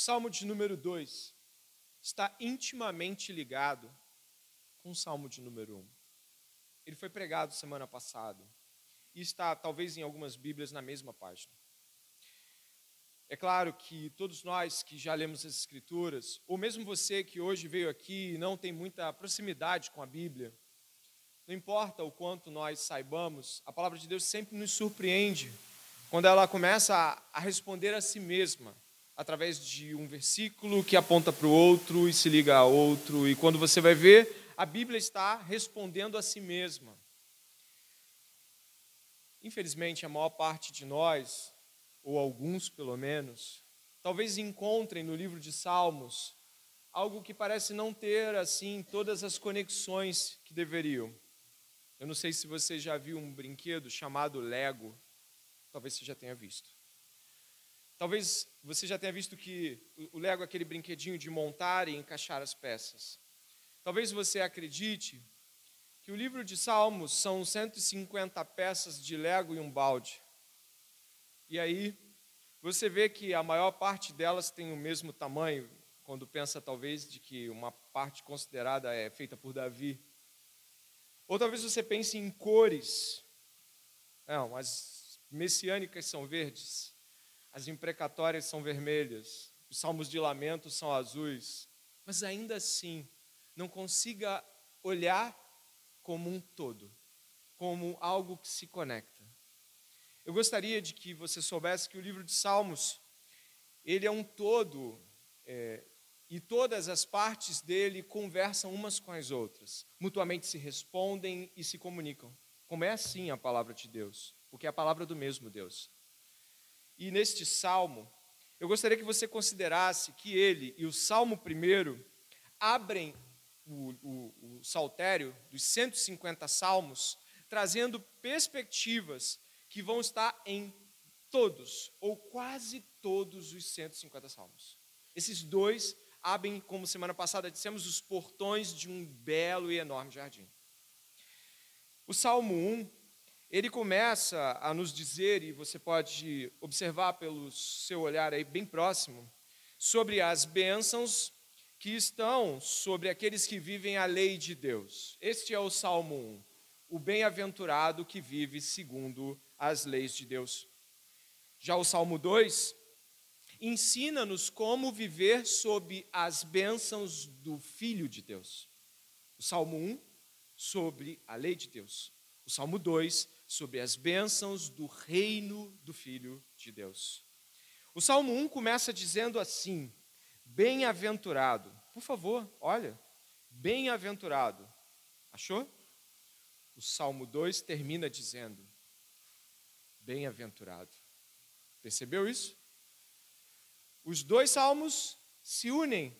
Salmo de número 2 está intimamente ligado com o Salmo de número 1. Um. Ele foi pregado semana passada e está, talvez, em algumas Bíblias na mesma página. É claro que todos nós que já lemos as Escrituras, ou mesmo você que hoje veio aqui e não tem muita proximidade com a Bíblia, não importa o quanto nós saibamos, a palavra de Deus sempre nos surpreende quando ela começa a, a responder a si mesma através de um versículo que aponta para o outro e se liga a outro, e quando você vai ver, a Bíblia está respondendo a si mesma. Infelizmente, a maior parte de nós, ou alguns pelo menos, talvez encontrem no livro de Salmos algo que parece não ter assim todas as conexões que deveriam. Eu não sei se você já viu um brinquedo chamado Lego, talvez você já tenha visto. Talvez você já tenha visto que o Lego é aquele brinquedinho de montar e encaixar as peças. Talvez você acredite que o livro de Salmos são 150 peças de Lego e um balde. E aí você vê que a maior parte delas tem o mesmo tamanho, quando pensa talvez de que uma parte considerada é feita por Davi. Ou talvez você pense em cores. Não, as messiânicas são verdes as imprecatórias são vermelhas, os salmos de lamento são azuis, mas ainda assim não consiga olhar como um todo, como algo que se conecta. Eu gostaria de que você soubesse que o livro de Salmos ele é um todo é, e todas as partes dele conversam umas com as outras, mutuamente se respondem e se comunicam. Como é assim a palavra de Deus, porque é a palavra do mesmo Deus. E neste salmo, eu gostaria que você considerasse que ele e o salmo primeiro abrem o, o, o saltério dos 150 salmos, trazendo perspectivas que vão estar em todos, ou quase todos os 150 salmos. Esses dois abrem, como semana passada dissemos, os portões de um belo e enorme jardim. O Salmo 1 ele começa a nos dizer, e você pode observar pelo seu olhar aí bem próximo, sobre as bênçãos que estão sobre aqueles que vivem a lei de Deus. Este é o Salmo 1, o bem-aventurado que vive segundo as leis de Deus. Já o Salmo 2 ensina-nos como viver sob as bênçãos do Filho de Deus. O Salmo 1 sobre a lei de Deus. O Salmo 2 sobre as bênçãos do reino do Filho de Deus. O Salmo 1 começa dizendo assim: Bem-aventurado. Por favor, olha. Bem-aventurado. Achou? O Salmo 2 termina dizendo: Bem-aventurado. Percebeu isso? Os dois salmos se unem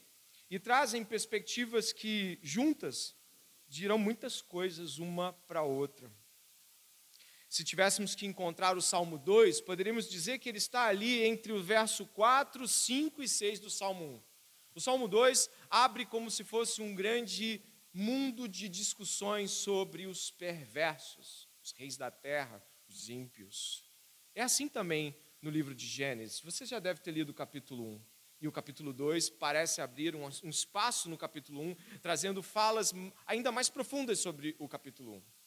e trazem perspectivas que, juntas, dirão muitas coisas uma para a outra. Se tivéssemos que encontrar o Salmo 2, poderíamos dizer que ele está ali entre o verso 4, 5 e 6 do Salmo 1. O Salmo 2 abre como se fosse um grande mundo de discussões sobre os perversos, os reis da terra, os ímpios. É assim também no livro de Gênesis. Você já deve ter lido o capítulo 1. E o capítulo 2 parece abrir um, espaço no capítulo 1, trazendo falas ainda mais profundas sobre o capítulo 1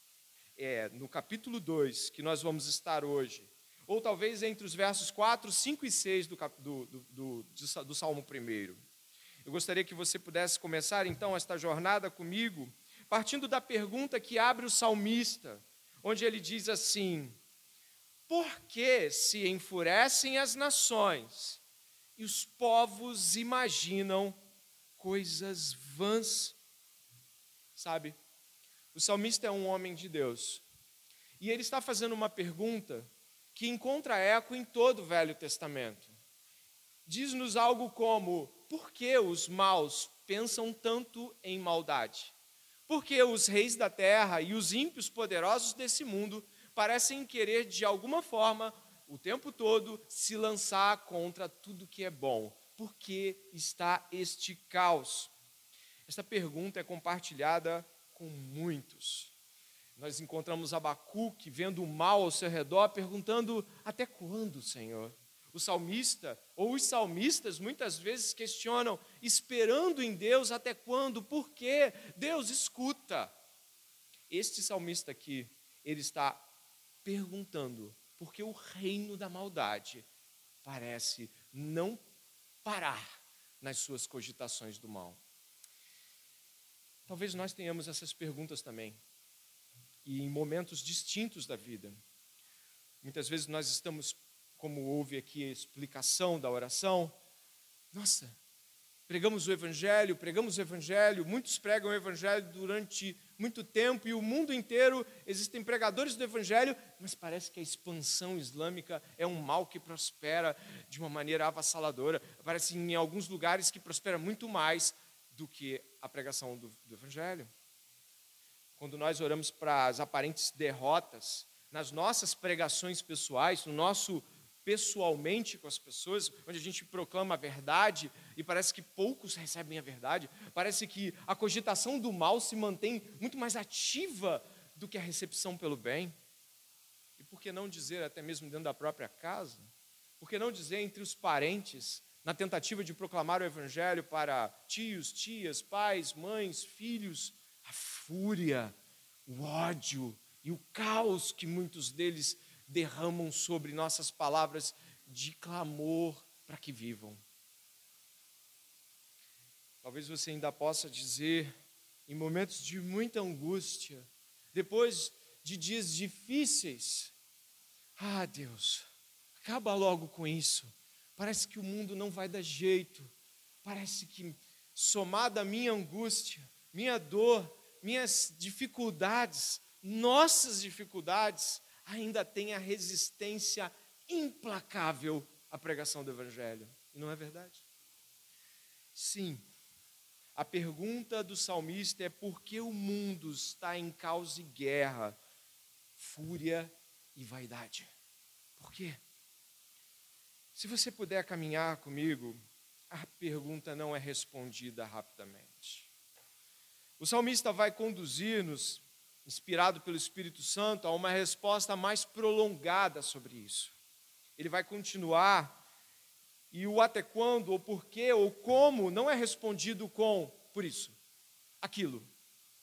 é no capítulo 2, que nós vamos estar hoje, ou talvez entre os versos 4, 5 e 6 do, do, do, do, do Salmo 1. Eu gostaria que você pudesse começar então esta jornada comigo, partindo da pergunta que abre o salmista, onde ele diz assim: Por que se enfurecem as nações e os povos imaginam coisas vãs? Sabe, o salmista é um homem de Deus. E ele está fazendo uma pergunta que encontra eco em todo o Velho Testamento. Diz-nos algo como: por que os maus pensam tanto em maldade? Por que os reis da terra e os ímpios poderosos desse mundo parecem querer, de alguma forma, o tempo todo, se lançar contra tudo que é bom? Por que está este caos? Esta pergunta é compartilhada com muitos. Nós encontramos Abacuque vendo o mal ao seu redor, perguntando: Até quando, Senhor? o salmista ou os salmistas muitas vezes questionam, esperando em Deus até quando? Por quê? Deus escuta. Este salmista aqui, ele está perguntando porque o reino da maldade parece não parar nas suas cogitações do mal. Talvez nós tenhamos essas perguntas também, e em momentos distintos da vida. Muitas vezes nós estamos, como houve aqui a explicação da oração, nossa, pregamos o Evangelho, pregamos o Evangelho, muitos pregam o Evangelho durante muito tempo e o mundo inteiro existem pregadores do Evangelho, mas parece que a expansão islâmica é um mal que prospera de uma maneira avassaladora. Parece em alguns lugares que prospera muito mais do que a pregação do, do Evangelho. Quando nós oramos para as aparentes derrotas, nas nossas pregações pessoais, no nosso pessoalmente com as pessoas, onde a gente proclama a verdade e parece que poucos recebem a verdade, parece que a cogitação do mal se mantém muito mais ativa do que a recepção pelo bem. E por que não dizer até mesmo dentro da própria casa? Por que não dizer entre os parentes, na tentativa de proclamar o evangelho para tios, tias, pais, mães, filhos, a fúria, o ódio e o caos que muitos deles derramam sobre nossas palavras de clamor para que vivam. Talvez você ainda possa dizer, em momentos de muita angústia, depois de dias difíceis, ah, Deus, acaba logo com isso. Parece que o mundo não vai dar jeito. Parece que, somada a minha angústia, minha dor, minhas dificuldades, nossas dificuldades, ainda tem a resistência implacável à pregação do Evangelho. E não é verdade? Sim, a pergunta do salmista é por que o mundo está em caos e guerra, fúria e vaidade? Por quê? Se você puder caminhar comigo, a pergunta não é respondida rapidamente. O salmista vai conduzir-nos inspirado pelo Espírito Santo, a uma resposta mais prolongada sobre isso. Ele vai continuar, e o até quando, ou porquê, ou como, não é respondido com por isso, aquilo,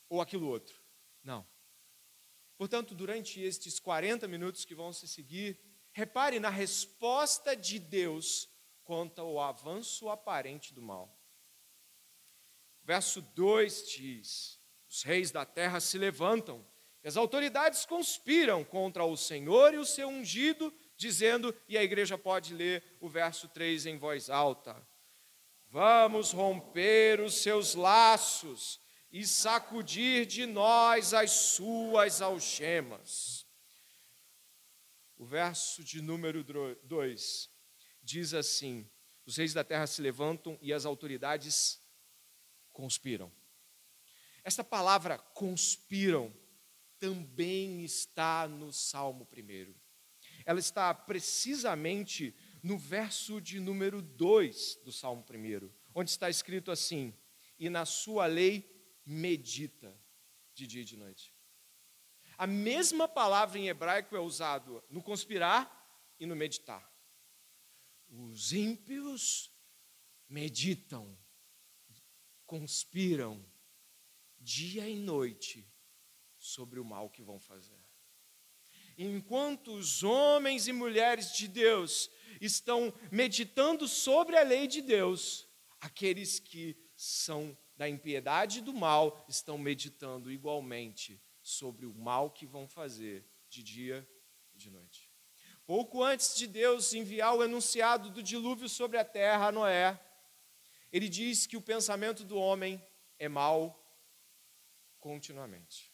ou aquilo outro. Não. Portanto, durante estes 40 minutos que vão se seguir, repare na resposta de Deus quanto ao avanço aparente do mal. Verso 2 diz: os reis da terra se levantam, e as autoridades conspiram contra o Senhor e o seu ungido, dizendo, e a igreja pode ler o verso 3 em voz alta: Vamos romper os seus laços e sacudir de nós as suas algemas. O verso de número 2 diz assim: Os reis da terra se levantam e as autoridades conspiram. Esta palavra conspiram também está no Salmo 1. Ela está precisamente no verso de número 2 do Salmo 1, onde está escrito assim: E na sua lei medita de dia e de noite. A mesma palavra em hebraico é usada no conspirar e no meditar. Os ímpios meditam, conspiram dia e noite sobre o mal que vão fazer. Enquanto os homens e mulheres de Deus estão meditando sobre a lei de Deus, aqueles que são da impiedade e do mal estão meditando igualmente sobre o mal que vão fazer de dia e de noite. Pouco antes de Deus enviar o enunciado do dilúvio sobre a terra a Noé, ele diz que o pensamento do homem é mau continuamente.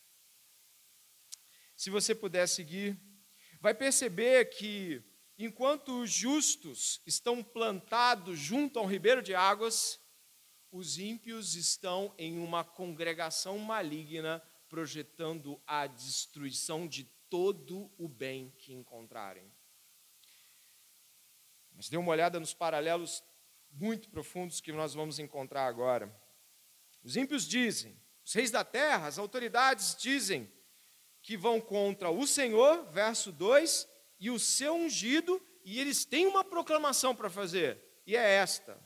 Se você puder seguir, vai perceber que enquanto os justos estão plantados junto a um ribeiro de águas, os ímpios estão em uma congregação maligna projetando a destruição de todo o bem que encontrarem. Mas dê uma olhada nos paralelos muito profundos que nós vamos encontrar agora. Os ímpios dizem: os reis da terra, as autoridades dizem que vão contra o Senhor, verso 2, e o seu ungido e eles têm uma proclamação para fazer, e é esta: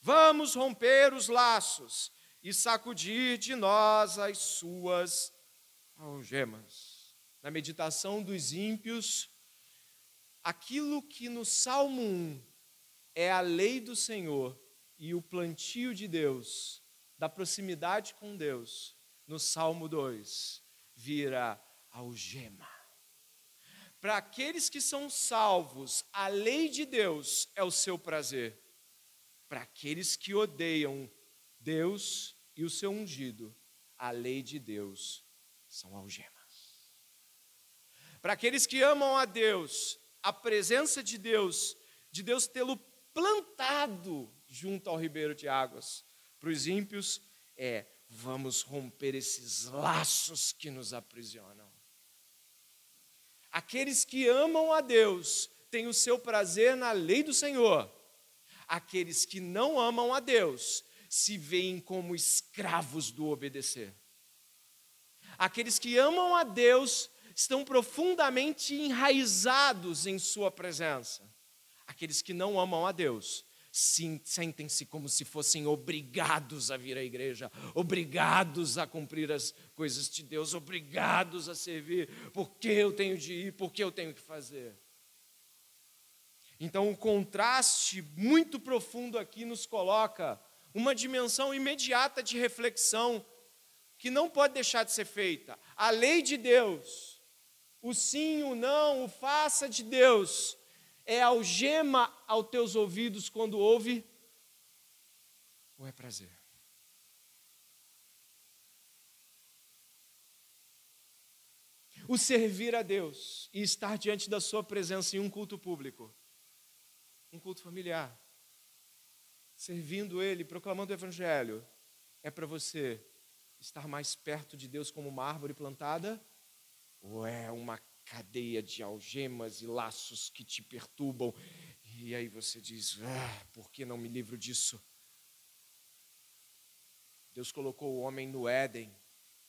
Vamos romper os laços e sacudir de nós as suas algemas. Na meditação dos ímpios, aquilo que no Salmo 1 é a lei do Senhor e o plantio de Deus, da proximidade com Deus, no Salmo 2, vira algema. Para aqueles que são salvos, a lei de Deus é o seu prazer. Para aqueles que odeiam Deus e o seu ungido, a lei de Deus são algemas. Para aqueles que amam a Deus, a presença de Deus, de Deus tê-lo plantado junto ao ribeiro de águas. Para os ímpios, é vamos romper esses laços que nos aprisionam. Aqueles que amam a Deus têm o seu prazer na lei do Senhor. Aqueles que não amam a Deus se veem como escravos do obedecer. Aqueles que amam a Deus estão profundamente enraizados em Sua presença. Aqueles que não amam a Deus sentem-se como se fossem obrigados a vir à igreja, obrigados a cumprir as coisas de Deus, obrigados a servir, porque eu tenho de ir, porque eu tenho que fazer. Então, o contraste muito profundo aqui nos coloca uma dimensão imediata de reflexão que não pode deixar de ser feita. A lei de Deus, o sim, o não, o faça de Deus, é algema aos teus ouvidos quando ouve ou é prazer? O servir a Deus e estar diante da Sua presença em um culto público, um culto familiar, servindo Ele, proclamando o Evangelho, é para você estar mais perto de Deus como uma árvore plantada? Ou é uma cadeia de algemas e laços que te perturbam. E aí você diz: ah, por que não me livro disso? Deus colocou o homem no Éden,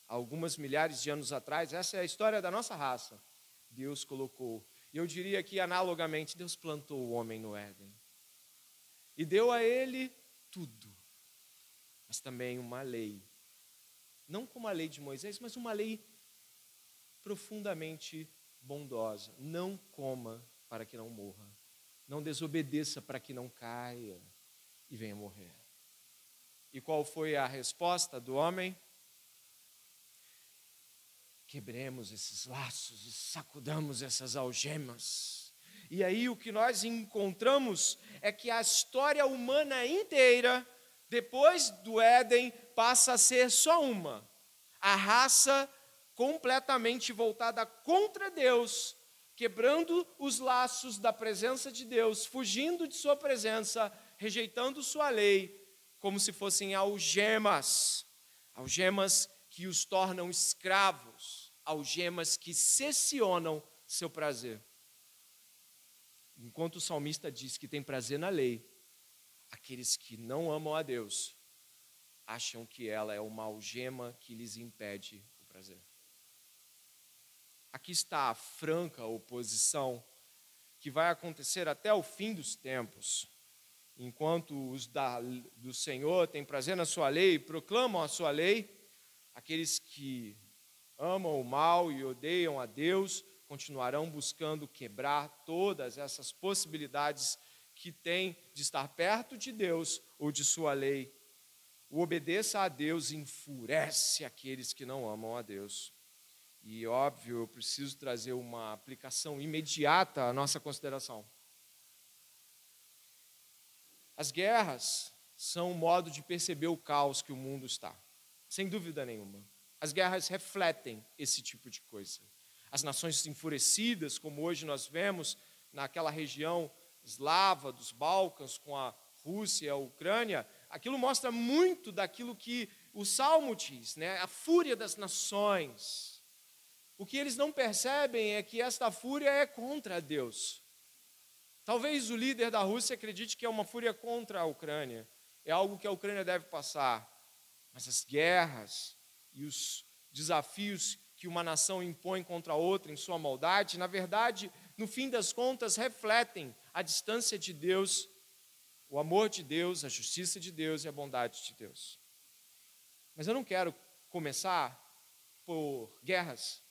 algumas milhares de anos atrás. Essa é a história da nossa raça. Deus colocou. E eu diria que, analogamente, Deus plantou o homem no Éden. E deu a ele tudo, mas também uma lei. Não como a lei de Moisés, mas uma lei profundamente bondosa. Não coma para que não morra. Não desobedeça para que não caia e venha morrer. E qual foi a resposta do homem? Quebremos esses laços e sacudamos essas algemas. E aí o que nós encontramos é que a história humana inteira, depois do Éden, passa a ser só uma. A raça completamente voltada contra Deus, quebrando os laços da presença de Deus, fugindo de Sua presença, rejeitando Sua lei, como se fossem algemas, algemas que os tornam escravos, algemas que cessionam seu prazer. Enquanto o salmista diz que tem prazer na lei, aqueles que não amam a Deus acham que ela é uma algema que lhes impede o prazer. Aqui está a franca oposição que vai acontecer até o fim dos tempos. Enquanto os da, do Senhor têm prazer na sua lei, proclamam a sua lei, aqueles que amam o mal e odeiam a Deus continuarão buscando quebrar todas essas possibilidades que têm de estar perto de Deus ou de sua lei. O obedeça a Deus enfurece aqueles que não amam a Deus. E óbvio, eu preciso trazer uma aplicação imediata à nossa consideração. As guerras são um modo de perceber o caos que o mundo está, sem dúvida nenhuma. As guerras refletem esse tipo de coisa. As nações enfurecidas, como hoje nós vemos naquela região eslava dos Balcãs com a Rússia e a Ucrânia, aquilo mostra muito daquilo que o Salmo diz, né? A fúria das nações o que eles não percebem é que esta fúria é contra Deus. Talvez o líder da Rússia acredite que é uma fúria contra a Ucrânia, é algo que a Ucrânia deve passar. Mas as guerras e os desafios que uma nação impõe contra outra em sua maldade, na verdade, no fim das contas, refletem a distância de Deus, o amor de Deus, a justiça de Deus e a bondade de Deus. Mas eu não quero começar por guerras.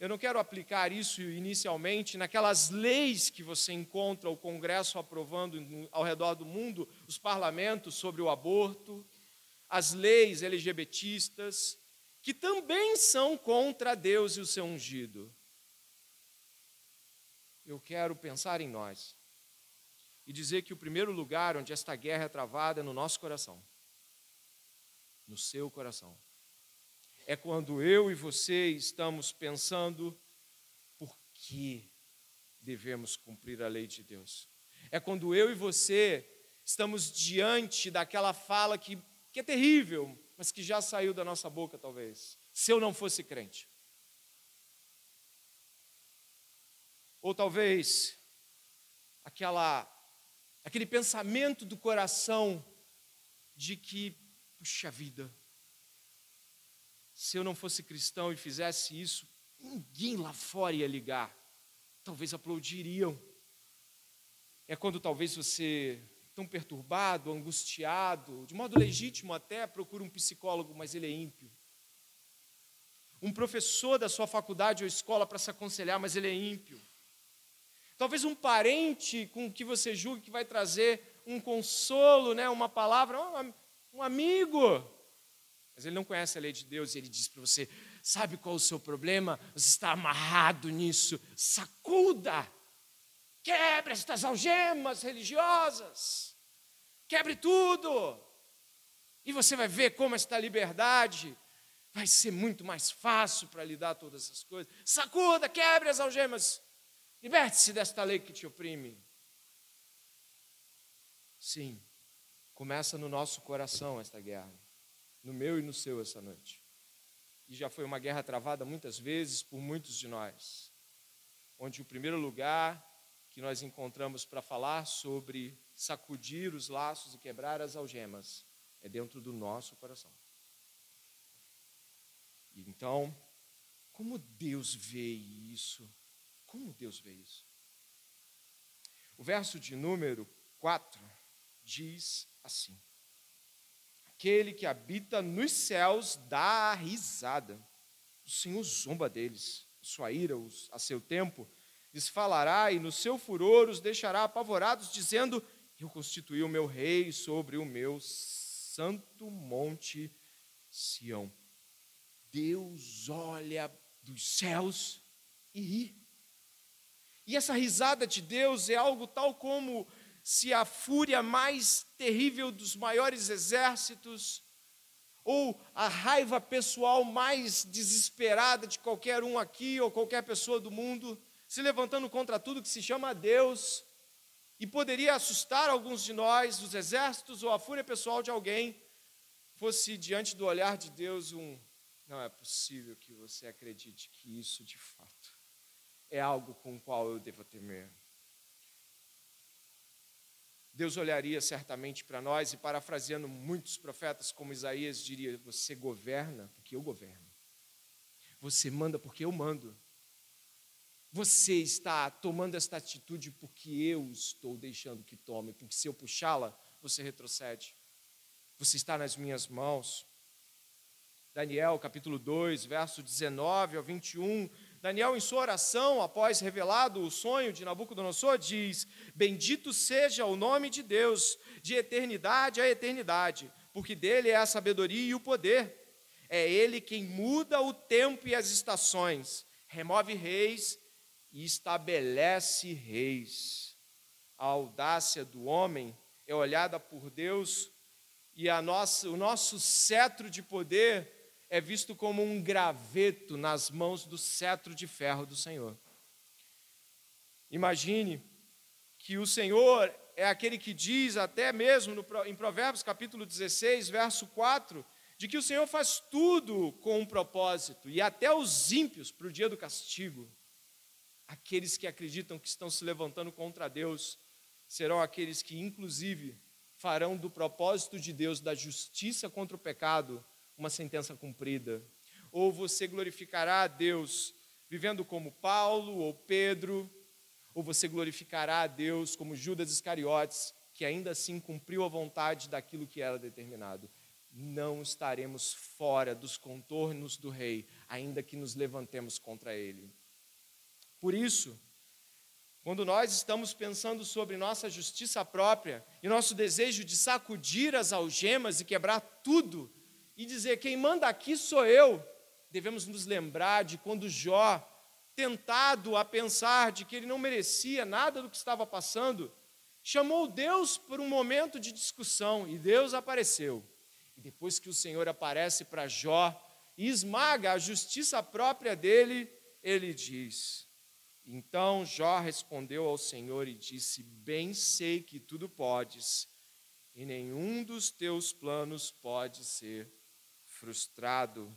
Eu não quero aplicar isso inicialmente naquelas leis que você encontra o Congresso aprovando ao redor do mundo, os parlamentos sobre o aborto, as leis LGBTistas, que também são contra Deus e o seu ungido. Eu quero pensar em nós e dizer que o primeiro lugar onde esta guerra é travada é no nosso coração, no seu coração é quando eu e você estamos pensando por que devemos cumprir a lei de Deus. É quando eu e você estamos diante daquela fala que, que é terrível, mas que já saiu da nossa boca, talvez, se eu não fosse crente. Ou talvez aquela aquele pensamento do coração de que, puxa vida, se eu não fosse cristão e fizesse isso, ninguém lá fora ia ligar. Talvez aplaudiriam. É quando talvez você, tão perturbado, angustiado, de modo legítimo até, procura um psicólogo, mas ele é ímpio. Um professor da sua faculdade ou escola para se aconselhar, mas ele é ímpio. Talvez um parente com que você julgue que vai trazer um consolo, né, uma palavra, um amigo, mas ele não conhece a lei de Deus e ele diz para você: sabe qual é o seu problema? Você está amarrado nisso. Sacuda! Quebre estas algemas religiosas. Quebre tudo. E você vai ver como esta liberdade vai ser muito mais fácil para lidar todas essas coisas. Sacuda, quebre as algemas. Liberte-se desta lei que te oprime. Sim, começa no nosso coração esta guerra no meu e no seu essa noite. E já foi uma guerra travada muitas vezes por muitos de nós, onde o primeiro lugar que nós encontramos para falar sobre sacudir os laços e quebrar as algemas é dentro do nosso coração. Então, como Deus vê isso? Como Deus vê isso? O verso de número 4 diz assim: Aquele que habita nos céus dá risada. O Senhor zomba deles. Sua ira, a seu tempo, lhes falará e no seu furor os deixará apavorados, dizendo: Eu constituí o meu rei sobre o meu santo monte Sião. Deus olha dos céus e ri. E essa risada de Deus é algo tal como se a fúria mais terrível dos maiores exércitos, ou a raiva pessoal mais desesperada de qualquer um aqui ou qualquer pessoa do mundo, se levantando contra tudo que se chama Deus, e poderia assustar alguns de nós, os exércitos ou a fúria pessoal de alguém, fosse diante do olhar de Deus um. Não é possível que você acredite que isso de fato é algo com o qual eu devo temer. Deus olharia certamente para nós e, parafraseando muitos profetas, como Isaías, diria: Você governa porque eu governo. Você manda porque eu mando. Você está tomando esta atitude porque eu estou deixando que tome, porque se eu puxá-la, você retrocede. Você está nas minhas mãos. Daniel capítulo 2, verso 19 ao 21, Daniel, em sua oração, após revelado o sonho de Nabucodonosor, diz: Bendito seja o nome de Deus, de eternidade a eternidade, porque dele é a sabedoria e o poder. É ele quem muda o tempo e as estações, remove reis e estabelece reis. A audácia do homem é olhada por Deus e a nossa, o nosso cetro de poder é visto como um graveto nas mãos do cetro de ferro do Senhor. Imagine que o Senhor é aquele que diz, até mesmo no, em Provérbios capítulo 16, verso 4, de que o Senhor faz tudo com um propósito, e até os ímpios para o dia do castigo. Aqueles que acreditam que estão se levantando contra Deus serão aqueles que, inclusive, farão do propósito de Deus, da justiça contra o pecado, uma sentença cumprida. Ou você glorificará a Deus vivendo como Paulo ou Pedro, ou você glorificará a Deus como Judas Iscariotes, que ainda assim cumpriu a vontade daquilo que era determinado. Não estaremos fora dos contornos do rei, ainda que nos levantemos contra ele. Por isso, quando nós estamos pensando sobre nossa justiça própria e nosso desejo de sacudir as algemas e quebrar tudo e dizer: quem manda aqui sou eu, devemos nos lembrar de quando Jó, tentado a pensar de que ele não merecia nada do que estava passando, chamou Deus por um momento de discussão e Deus apareceu. E depois que o Senhor aparece para Jó e esmaga a justiça própria dele, ele diz: Então Jó respondeu ao Senhor e disse: Bem sei que tudo podes, e nenhum dos teus planos pode ser frustrado.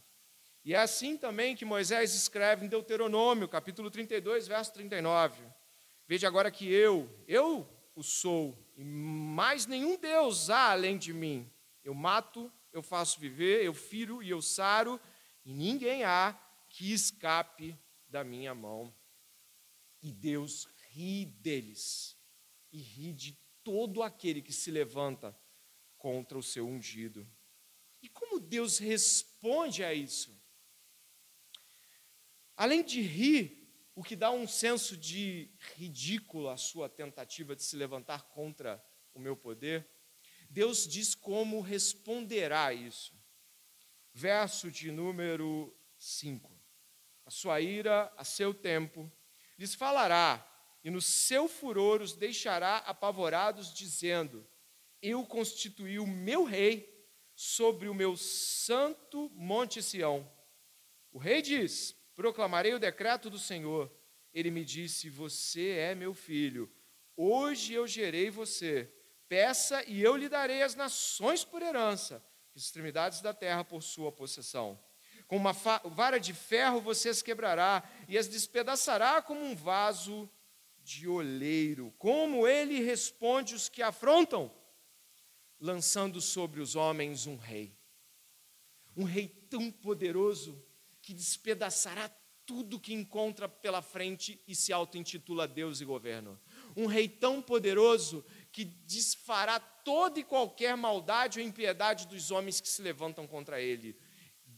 E é assim também que Moisés escreve em Deuteronômio, capítulo 32, verso 39. Veja agora que eu, eu o sou, e mais nenhum Deus há além de mim. Eu mato, eu faço viver, eu firo e eu saro, e ninguém há que escape da minha mão. E Deus ri deles, e ri de todo aquele que se levanta contra o seu ungido. E como Deus responde a isso? Além de rir, o que dá um senso de ridículo à sua tentativa de se levantar contra o meu poder, Deus diz como responderá a isso. Verso de número 5. A sua ira, a seu tempo, lhes falará, e no seu furor os deixará apavorados, dizendo: Eu constituí o meu rei sobre o meu santo monte Sião. O rei diz: proclamarei o decreto do Senhor. Ele me disse: Você é meu filho, hoje eu gerei você. Peça e eu lhe darei as nações por herança, as extremidades da terra por sua possessão. Com uma vara de ferro você as quebrará e as despedaçará como um vaso de oleiro. Como ele responde os que afrontam? Lançando sobre os homens um rei. Um rei tão poderoso que despedaçará tudo que encontra pela frente e se auto-intitula Deus e governo. Um rei tão poderoso que desfará toda e qualquer maldade ou impiedade dos homens que se levantam contra ele.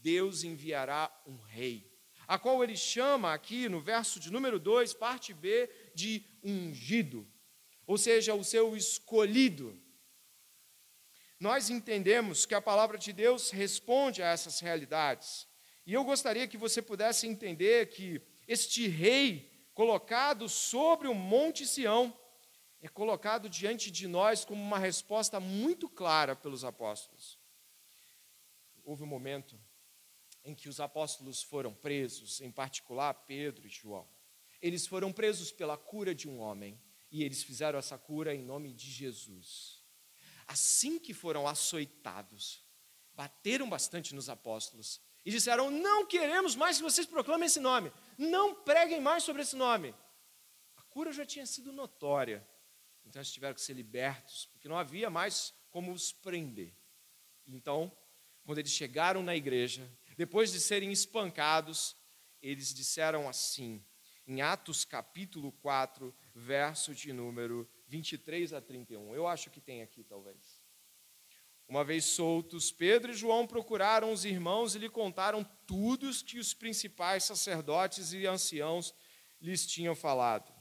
Deus enviará um rei, a qual ele chama aqui no verso de número 2, parte B, de ungido, ou seja, o seu escolhido. Nós entendemos que a palavra de Deus responde a essas realidades. E eu gostaria que você pudesse entender que este rei colocado sobre o Monte Sião é colocado diante de nós como uma resposta muito clara pelos apóstolos. Houve um momento em que os apóstolos foram presos, em particular Pedro e João. Eles foram presos pela cura de um homem e eles fizeram essa cura em nome de Jesus. Assim que foram açoitados, bateram bastante nos apóstolos e disseram: Não queremos mais que vocês proclamem esse nome, não preguem mais sobre esse nome. A cura já tinha sido notória, então eles tiveram que ser libertos, porque não havia mais como os prender. Então, quando eles chegaram na igreja, depois de serem espancados, eles disseram assim, em Atos capítulo 4, verso de número 23 a 31. Eu acho que tem aqui, talvez. Uma vez soltos, Pedro e João procuraram os irmãos e lhe contaram tudo o que os principais sacerdotes e anciãos lhes tinham falado.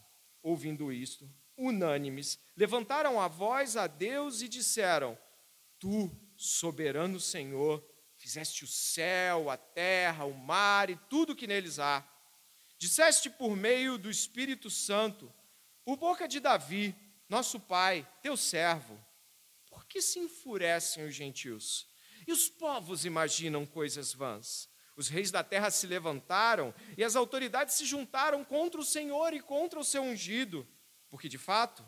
Ouvindo isto, unânimes, levantaram a voz a Deus e disseram: Tu, soberano Senhor, fizeste o céu, a terra, o mar e tudo que neles há. Disseste por meio do Espírito Santo, por boca de Davi, nosso pai, teu servo que se enfurecem os gentios? E os povos imaginam coisas vãs. Os reis da terra se levantaram e as autoridades se juntaram contra o Senhor e contra o seu ungido. Porque, de fato,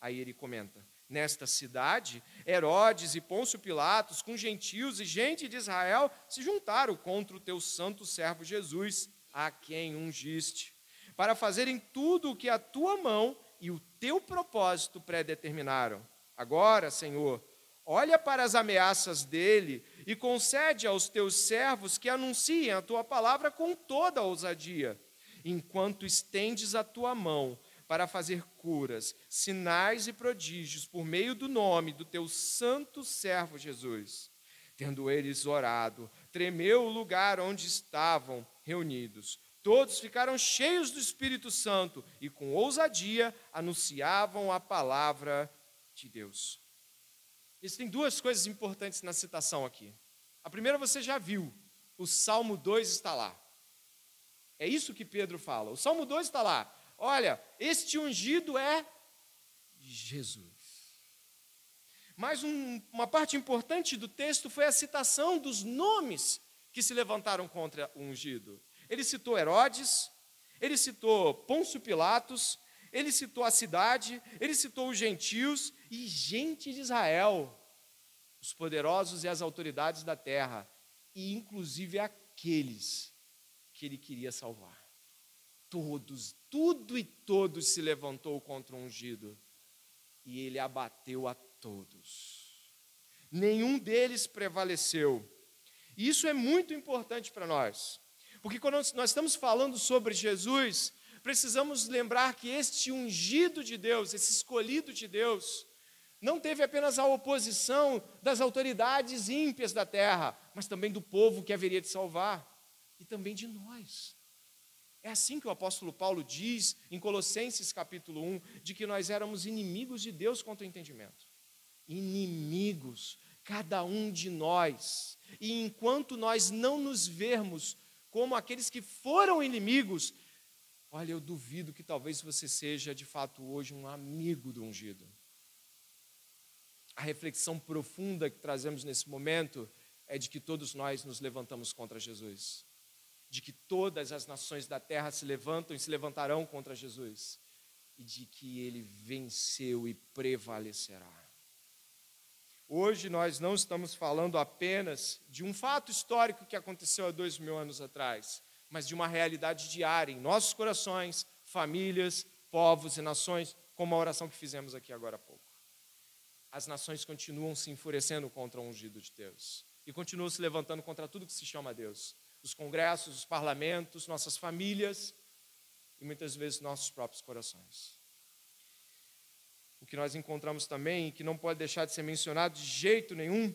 aí ele comenta: nesta cidade, Herodes e Pôncio Pilatos, com gentios e gente de Israel, se juntaram contra o teu santo servo Jesus, a quem ungiste, para fazerem tudo o que a tua mão e o teu propósito predeterminaram. Agora, Senhor, olha para as ameaças dele e concede aos teus servos que anunciem a tua palavra com toda a ousadia, enquanto estendes a tua mão para fazer curas, sinais e prodígios por meio do nome do teu santo servo Jesus. Tendo eles orado, tremeu o lugar onde estavam reunidos. Todos ficaram cheios do Espírito Santo e, com ousadia, anunciavam a palavra de Deus. Existem duas coisas importantes na citação aqui. A primeira você já viu, o Salmo 2 está lá. É isso que Pedro fala. O Salmo 2 está lá. Olha, este ungido é Jesus. Mas um, uma parte importante do texto foi a citação dos nomes que se levantaram contra o ungido. Ele citou Herodes, ele citou Pôncio Pilatos, ele citou a cidade, ele citou os gentios e gente de Israel, os poderosos e as autoridades da terra, e inclusive aqueles que ele queria salvar. Todos, tudo e todos se levantou contra o ungido, e ele abateu a todos. Nenhum deles prevaleceu. E isso é muito importante para nós, porque quando nós estamos falando sobre Jesus, precisamos lembrar que este ungido de Deus, esse escolhido de Deus, não teve apenas a oposição das autoridades ímpias da terra, mas também do povo que haveria de salvar e também de nós. É assim que o apóstolo Paulo diz em Colossenses capítulo 1, de que nós éramos inimigos de Deus contra o entendimento. Inimigos, cada um de nós. E enquanto nós não nos vermos como aqueles que foram inimigos, olha, eu duvido que talvez você seja de fato hoje um amigo do ungido. A reflexão profunda que trazemos nesse momento é de que todos nós nos levantamos contra Jesus de que todas as nações da terra se levantam e se levantarão contra Jesus, e de que ele venceu e prevalecerá. Hoje nós não estamos falando apenas de um fato histórico que aconteceu há dois mil anos atrás, mas de uma realidade diária em nossos corações, famílias, povos e nações, como a oração que fizemos aqui agora há pouco. As nações continuam se enfurecendo contra o ungido de Deus e continuam se levantando contra tudo que se chama Deus os congressos, os parlamentos, nossas famílias e muitas vezes nossos próprios corações. O que nós encontramos também, que não pode deixar de ser mencionado de jeito nenhum,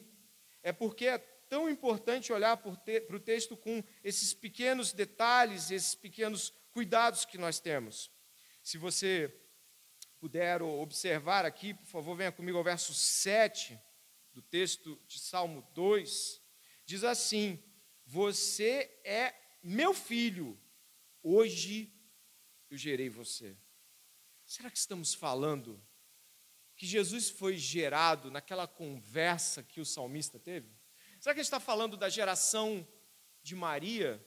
é porque é tão importante olhar para o texto com esses pequenos detalhes, esses pequenos cuidados que nós temos. Se você puder observar aqui, por favor, venha comigo ao verso 7 do texto de Salmo 2, diz assim: você é meu filho, hoje eu gerei você. Será que estamos falando que Jesus foi gerado naquela conversa que o salmista teve? Será que a gente está falando da geração de Maria?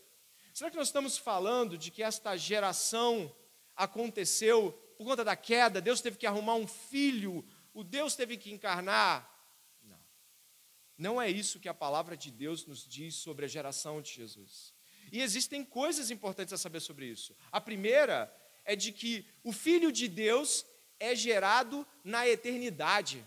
Será que nós estamos falando de que esta geração aconteceu por conta da queda? Deus teve que arrumar um filho, o Deus teve que encarnar. Não é isso que a palavra de Deus nos diz sobre a geração de Jesus. E existem coisas importantes a saber sobre isso. A primeira é de que o Filho de Deus é gerado na eternidade.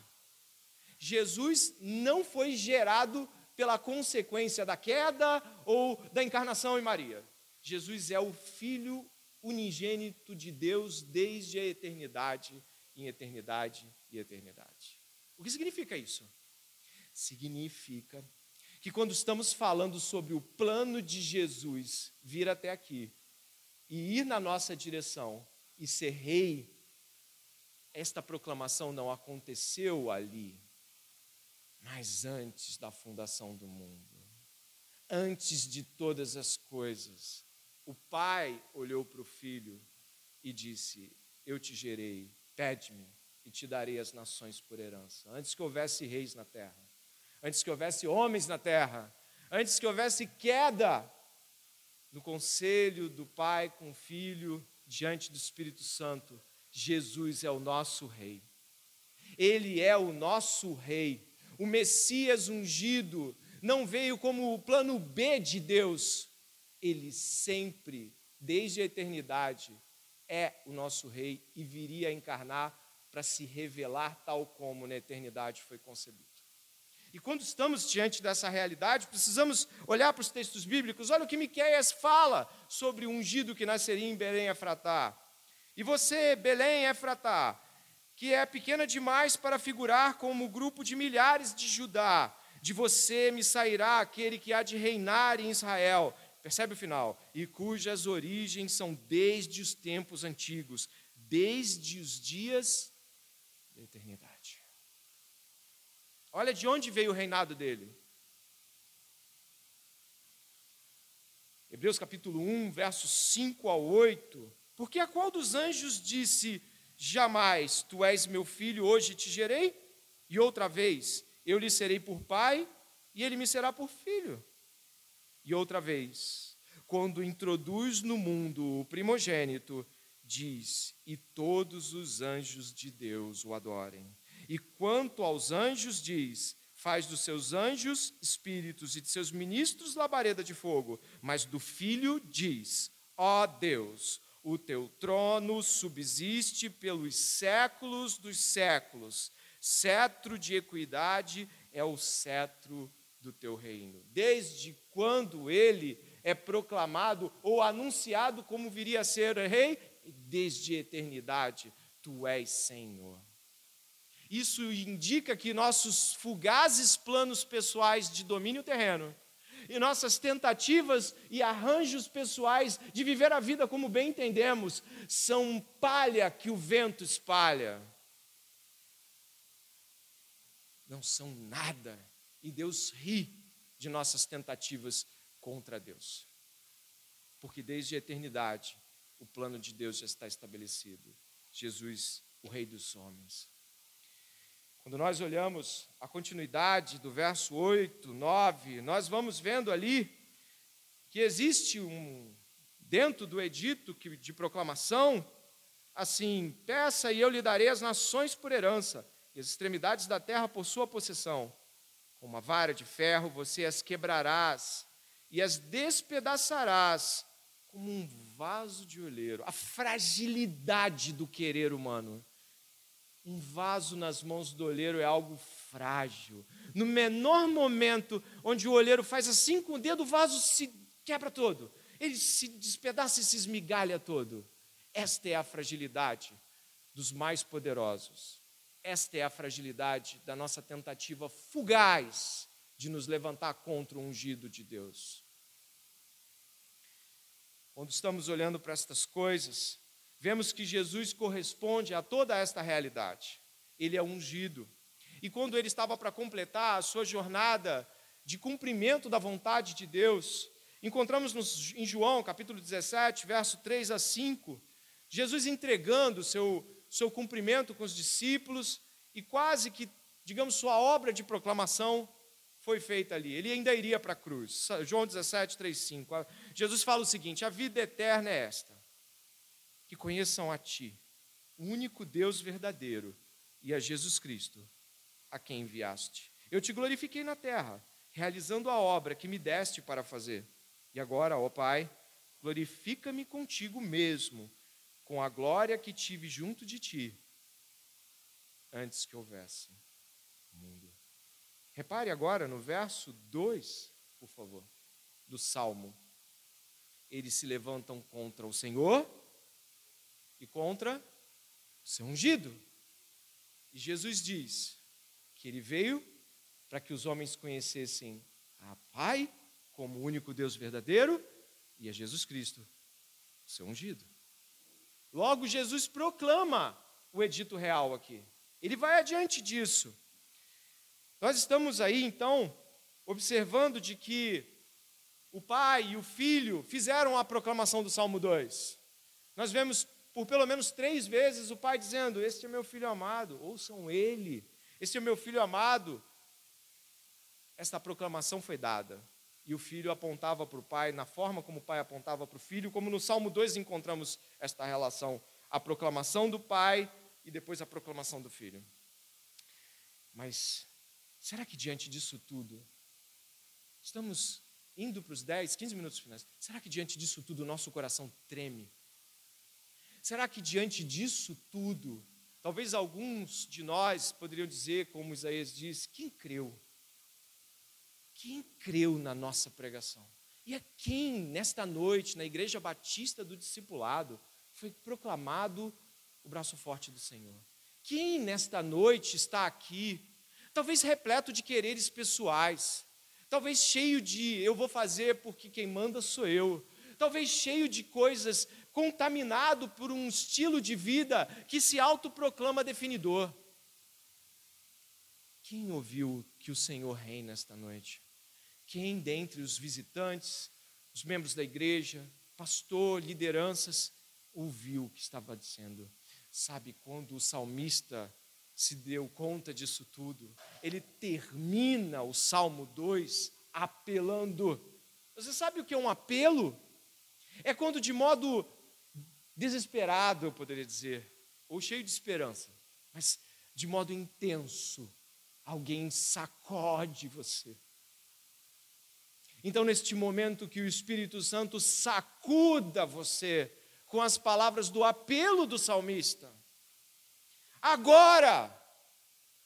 Jesus não foi gerado pela consequência da queda ou da encarnação em Maria. Jesus é o Filho unigênito de Deus desde a eternidade, em eternidade e eternidade. O que significa isso? Significa que quando estamos falando sobre o plano de Jesus vir até aqui e ir na nossa direção e ser rei, esta proclamação não aconteceu ali, mas antes da fundação do mundo, antes de todas as coisas. O pai olhou para o filho e disse: Eu te gerei, pede-me e te darei as nações por herança. Antes que houvesse reis na terra, antes que houvesse homens na terra, antes que houvesse queda, no conselho do Pai com o Filho, diante do Espírito Santo, Jesus é o nosso Rei. Ele é o nosso Rei. O Messias ungido não veio como o plano B de Deus, ele sempre, desde a eternidade, é o nosso Rei e viria a encarnar para se revelar tal como na eternidade foi concebido. E quando estamos diante dessa realidade, precisamos olhar para os textos bíblicos. Olha o que Miqueias fala sobre o ungido que nasceria em Belém Afratá. E você, Belém Efratá, que é pequena demais para figurar como grupo de milhares de Judá, de você me sairá aquele que há de reinar em Israel. Percebe o final? E cujas origens são desde os tempos antigos, desde os dias da eternidade. Olha de onde veio o reinado dele. Hebreus capítulo 1, versos 5 a 8. Porque a qual dos anjos disse: Jamais tu és meu filho, hoje te gerei? E outra vez, eu lhe serei por pai e ele me será por filho. E outra vez, quando introduz no mundo o primogênito, diz: E todos os anjos de Deus o adorem. E quanto aos anjos, diz: faz dos seus anjos espíritos e de seus ministros labareda de fogo, mas do filho diz: Ó oh Deus, o teu trono subsiste pelos séculos dos séculos, cetro de equidade é o cetro do teu reino. Desde quando ele é proclamado ou anunciado como viria a ser rei? Desde a eternidade, tu és Senhor. Isso indica que nossos fugazes planos pessoais de domínio terreno e nossas tentativas e arranjos pessoais de viver a vida como bem entendemos são palha que o vento espalha. Não são nada. E Deus ri de nossas tentativas contra Deus. Porque desde a eternidade o plano de Deus já está estabelecido. Jesus, o Rei dos homens. Quando nós olhamos a continuidade do verso 8, 9, nós vamos vendo ali que existe um, dentro do edito de proclamação, assim: peça e eu lhe darei as nações por herança, e as extremidades da terra por sua possessão. Com uma vara de ferro você as quebrarás e as despedaçarás como um vaso de olheiro. A fragilidade do querer humano. Um vaso nas mãos do olheiro é algo frágil. No menor momento onde o olheiro faz assim com o dedo, o vaso se quebra todo. Ele se despedaça e se esmigalha todo. Esta é a fragilidade dos mais poderosos. Esta é a fragilidade da nossa tentativa fugaz de nos levantar contra o ungido de Deus. Quando estamos olhando para estas coisas, vemos que Jesus corresponde a toda esta realidade. Ele é ungido. E quando ele estava para completar a sua jornada de cumprimento da vontade de Deus, encontramos nos, em João, capítulo 17, verso 3 a 5, Jesus entregando seu, seu cumprimento com os discípulos e quase que, digamos, sua obra de proclamação foi feita ali. Ele ainda iria para a cruz. João 17, 3, 5. Jesus fala o seguinte: a vida eterna é esta que conheçam a Ti, o único Deus verdadeiro, e a Jesus Cristo, a quem enviaste. Eu te glorifiquei na terra, realizando a obra que me deste para fazer. E agora, ó Pai, glorifica-me contigo mesmo, com a glória que tive junto de Ti, antes que houvesse mundo. Repare agora no verso 2, por favor, do Salmo. Eles se levantam contra o Senhor e contra o seu ungido. E Jesus diz que ele veio para que os homens conhecessem a Pai como o único Deus verdadeiro e a Jesus Cristo, o seu ungido. Logo, Jesus proclama o edito real aqui. Ele vai adiante disso. Nós estamos aí, então, observando de que o pai e o filho fizeram a proclamação do Salmo 2. Nós vemos por pelo menos três vezes o pai dizendo: Este é meu filho amado, ouçam ele, este é meu filho amado. Esta proclamação foi dada. E o filho apontava para o pai, na forma como o pai apontava para o filho, como no Salmo 2 encontramos esta relação: a proclamação do pai e depois a proclamação do filho. Mas será que diante disso tudo, estamos indo para os 10, 15 minutos finais, será que diante disso tudo o nosso coração treme? Será que diante disso tudo, talvez alguns de nós poderiam dizer, como Isaías diz, quem creu? Quem creu na nossa pregação? E a quem, nesta noite, na Igreja Batista do Discipulado, foi proclamado o braço forte do Senhor. Quem nesta noite está aqui, talvez repleto de quereres pessoais, talvez cheio de eu vou fazer porque quem manda sou eu, talvez cheio de coisas, contaminado por um estilo de vida que se autoproclama definidor. Quem ouviu que o Senhor reina esta noite? Quem dentre os visitantes, os membros da igreja, pastor, lideranças, ouviu o que estava dizendo? Sabe quando o salmista se deu conta disso tudo? Ele termina o Salmo 2 apelando. Você sabe o que é um apelo? É quando de modo desesperado, eu poderia dizer, ou cheio de esperança, mas de modo intenso, alguém sacode você. Então, neste momento que o Espírito Santo sacuda você com as palavras do apelo do salmista. Agora,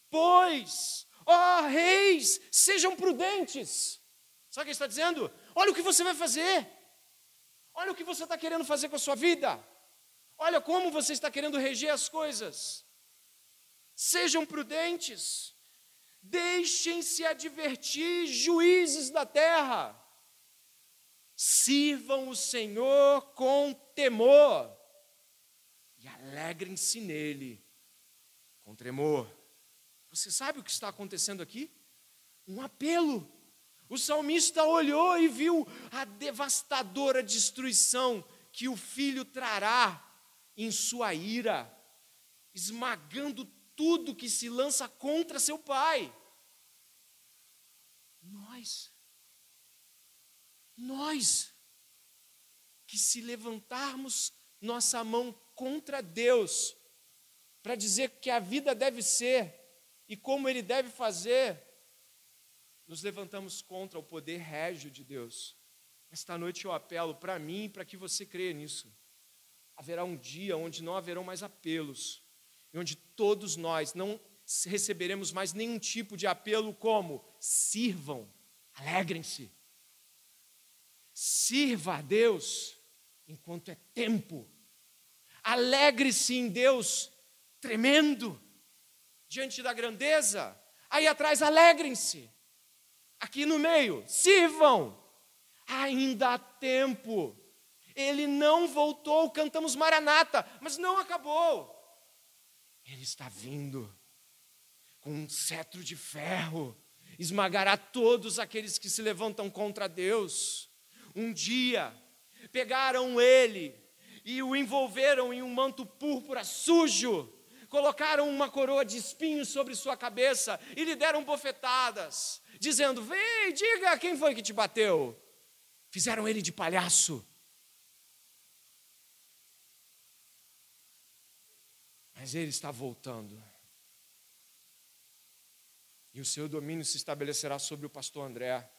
pois, ó reis, sejam prudentes. Sabe o que ele está dizendo? Olha o que você vai fazer. Olha o que você está querendo fazer com a sua vida. Olha como você está querendo reger as coisas. Sejam prudentes. Deixem-se advertir, juízes da terra. Sirvam o Senhor com temor e alegrem-se nele com tremor. Você sabe o que está acontecendo aqui? Um apelo. O salmista olhou e viu a devastadora destruição que o filho trará em sua ira, esmagando tudo que se lança contra seu pai. Nós, nós, que se levantarmos nossa mão contra Deus, para dizer que a vida deve ser e como Ele deve fazer, nos levantamos contra o poder régio de Deus. Esta noite eu apelo para mim e para que você creia nisso. Haverá um dia onde não haverão mais apelos, e onde todos nós não receberemos mais nenhum tipo de apelo como sirvam, alegrem-se. Sirva a Deus enquanto é tempo. Alegre-se em Deus, tremendo diante da grandeza. Aí atrás, alegrem-se. Aqui no meio, sirvam. Ainda há tempo. Ele não voltou, cantamos Maranata, mas não acabou. Ele está vindo com um cetro de ferro, esmagará todos aqueles que se levantam contra Deus. Um dia pegaram ele e o envolveram em um manto púrpura sujo, colocaram uma coroa de espinhos sobre sua cabeça e lhe deram bofetadas, dizendo: Vem, diga quem foi que te bateu. Fizeram ele de palhaço. Mas ele está voltando. E o seu domínio se estabelecerá sobre o pastor André,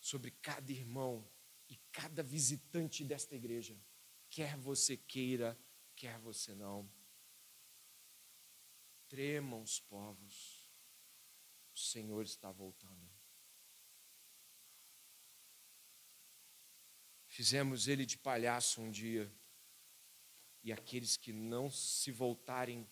sobre cada irmão e cada visitante desta igreja, quer você queira, quer você não. Tremam os povos, o Senhor está voltando. Fizemos ele de palhaço um dia, e aqueles que não se voltarem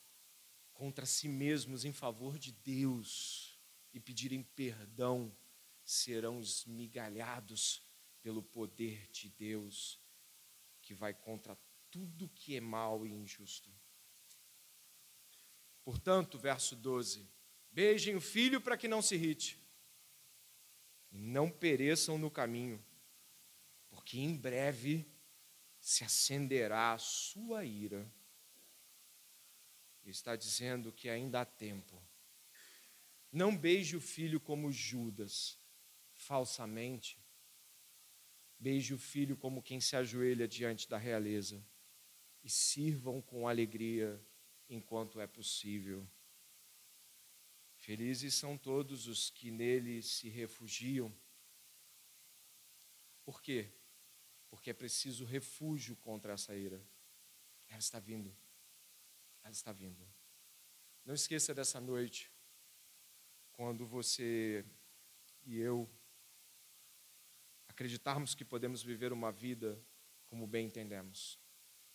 contra si mesmos em favor de Deus e pedirem perdão serão esmigalhados pelo poder de Deus que vai contra tudo que é mal e injusto. Portanto, verso 12: Beijem o filho para que não se irrite, e não pereçam no caminho, porque em breve se acenderá a sua ira. Ele está dizendo que ainda há tempo. Não beije o filho como Judas, falsamente. Beije o filho como quem se ajoelha diante da realeza. E sirvam com alegria enquanto é possível. Felizes são todos os que nele se refugiam. Por quê? Porque é preciso refúgio contra essa ira. Ela está vindo. Ela está vindo. Não esqueça dessa noite, quando você e eu acreditarmos que podemos viver uma vida como bem entendemos.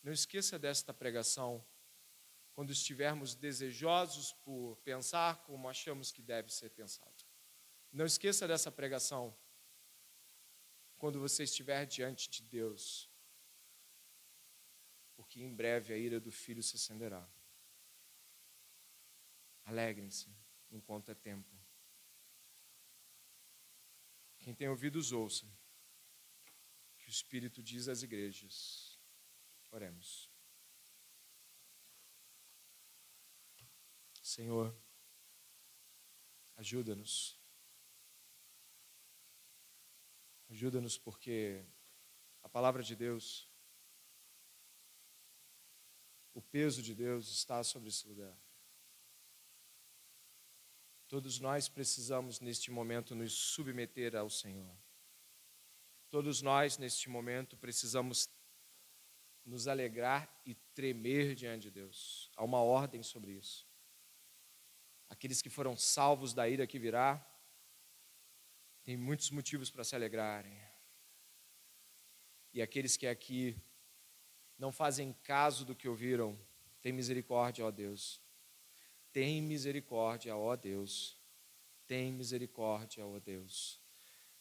Não esqueça desta pregação quando estivermos desejosos por pensar como achamos que deve ser pensado. Não esqueça dessa pregação quando você estiver diante de Deus, porque em breve a ira do filho se acenderá. Alegrem-se enquanto é tempo. Quem tem ouvidos, ouça. Que o Espírito diz às igrejas. Oremos. Senhor, ajuda-nos. Ajuda-nos porque a palavra de Deus, o peso de Deus está sobre esse lugar. Todos nós precisamos, neste momento, nos submeter ao Senhor. Todos nós, neste momento, precisamos nos alegrar e tremer diante de Deus. Há uma ordem sobre isso. Aqueles que foram salvos da ira que virá, têm muitos motivos para se alegrarem. E aqueles que aqui não fazem caso do que ouviram, têm misericórdia, ó Deus. Tem misericórdia, ó Deus. Tem misericórdia, ó Deus.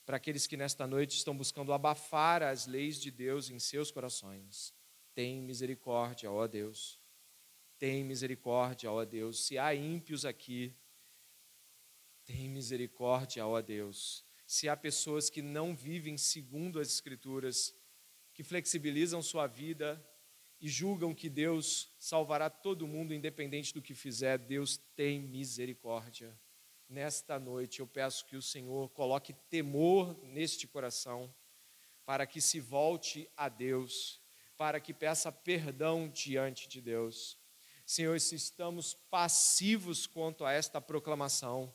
Para aqueles que nesta noite estão buscando abafar as leis de Deus em seus corações, tem misericórdia, ó Deus. Tem misericórdia, ó Deus. Se há ímpios aqui, tem misericórdia, ó Deus. Se há pessoas que não vivem segundo as Escrituras, que flexibilizam sua vida, e julgam que Deus salvará todo mundo, independente do que fizer, Deus tem misericórdia. Nesta noite eu peço que o Senhor coloque temor neste coração, para que se volte a Deus, para que peça perdão diante de Deus. Senhor, se estamos passivos quanto a esta proclamação,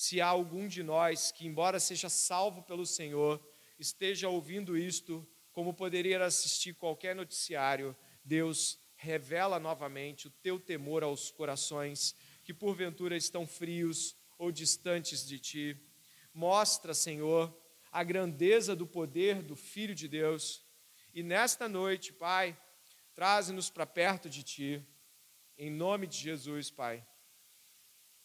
se há algum de nós que, embora seja salvo pelo Senhor, esteja ouvindo isto, como poderia assistir qualquer noticiário, Deus revela novamente o teu temor aos corações que porventura estão frios ou distantes de ti. Mostra, Senhor, a grandeza do poder do Filho de Deus. E nesta noite, Pai, traze-nos para perto de ti. Em nome de Jesus, Pai.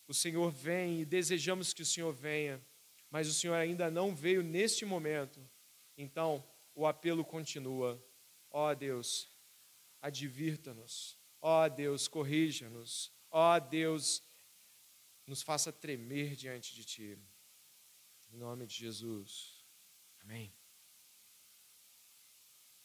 O Senhor vem e desejamos que o Senhor venha, mas o Senhor ainda não veio neste momento. Então, o apelo continua. Ó oh, Deus, advirta-nos. Ó Deus, corrija-nos. Ó Deus, nos faça tremer diante de Ti. Em nome de Jesus. Amém.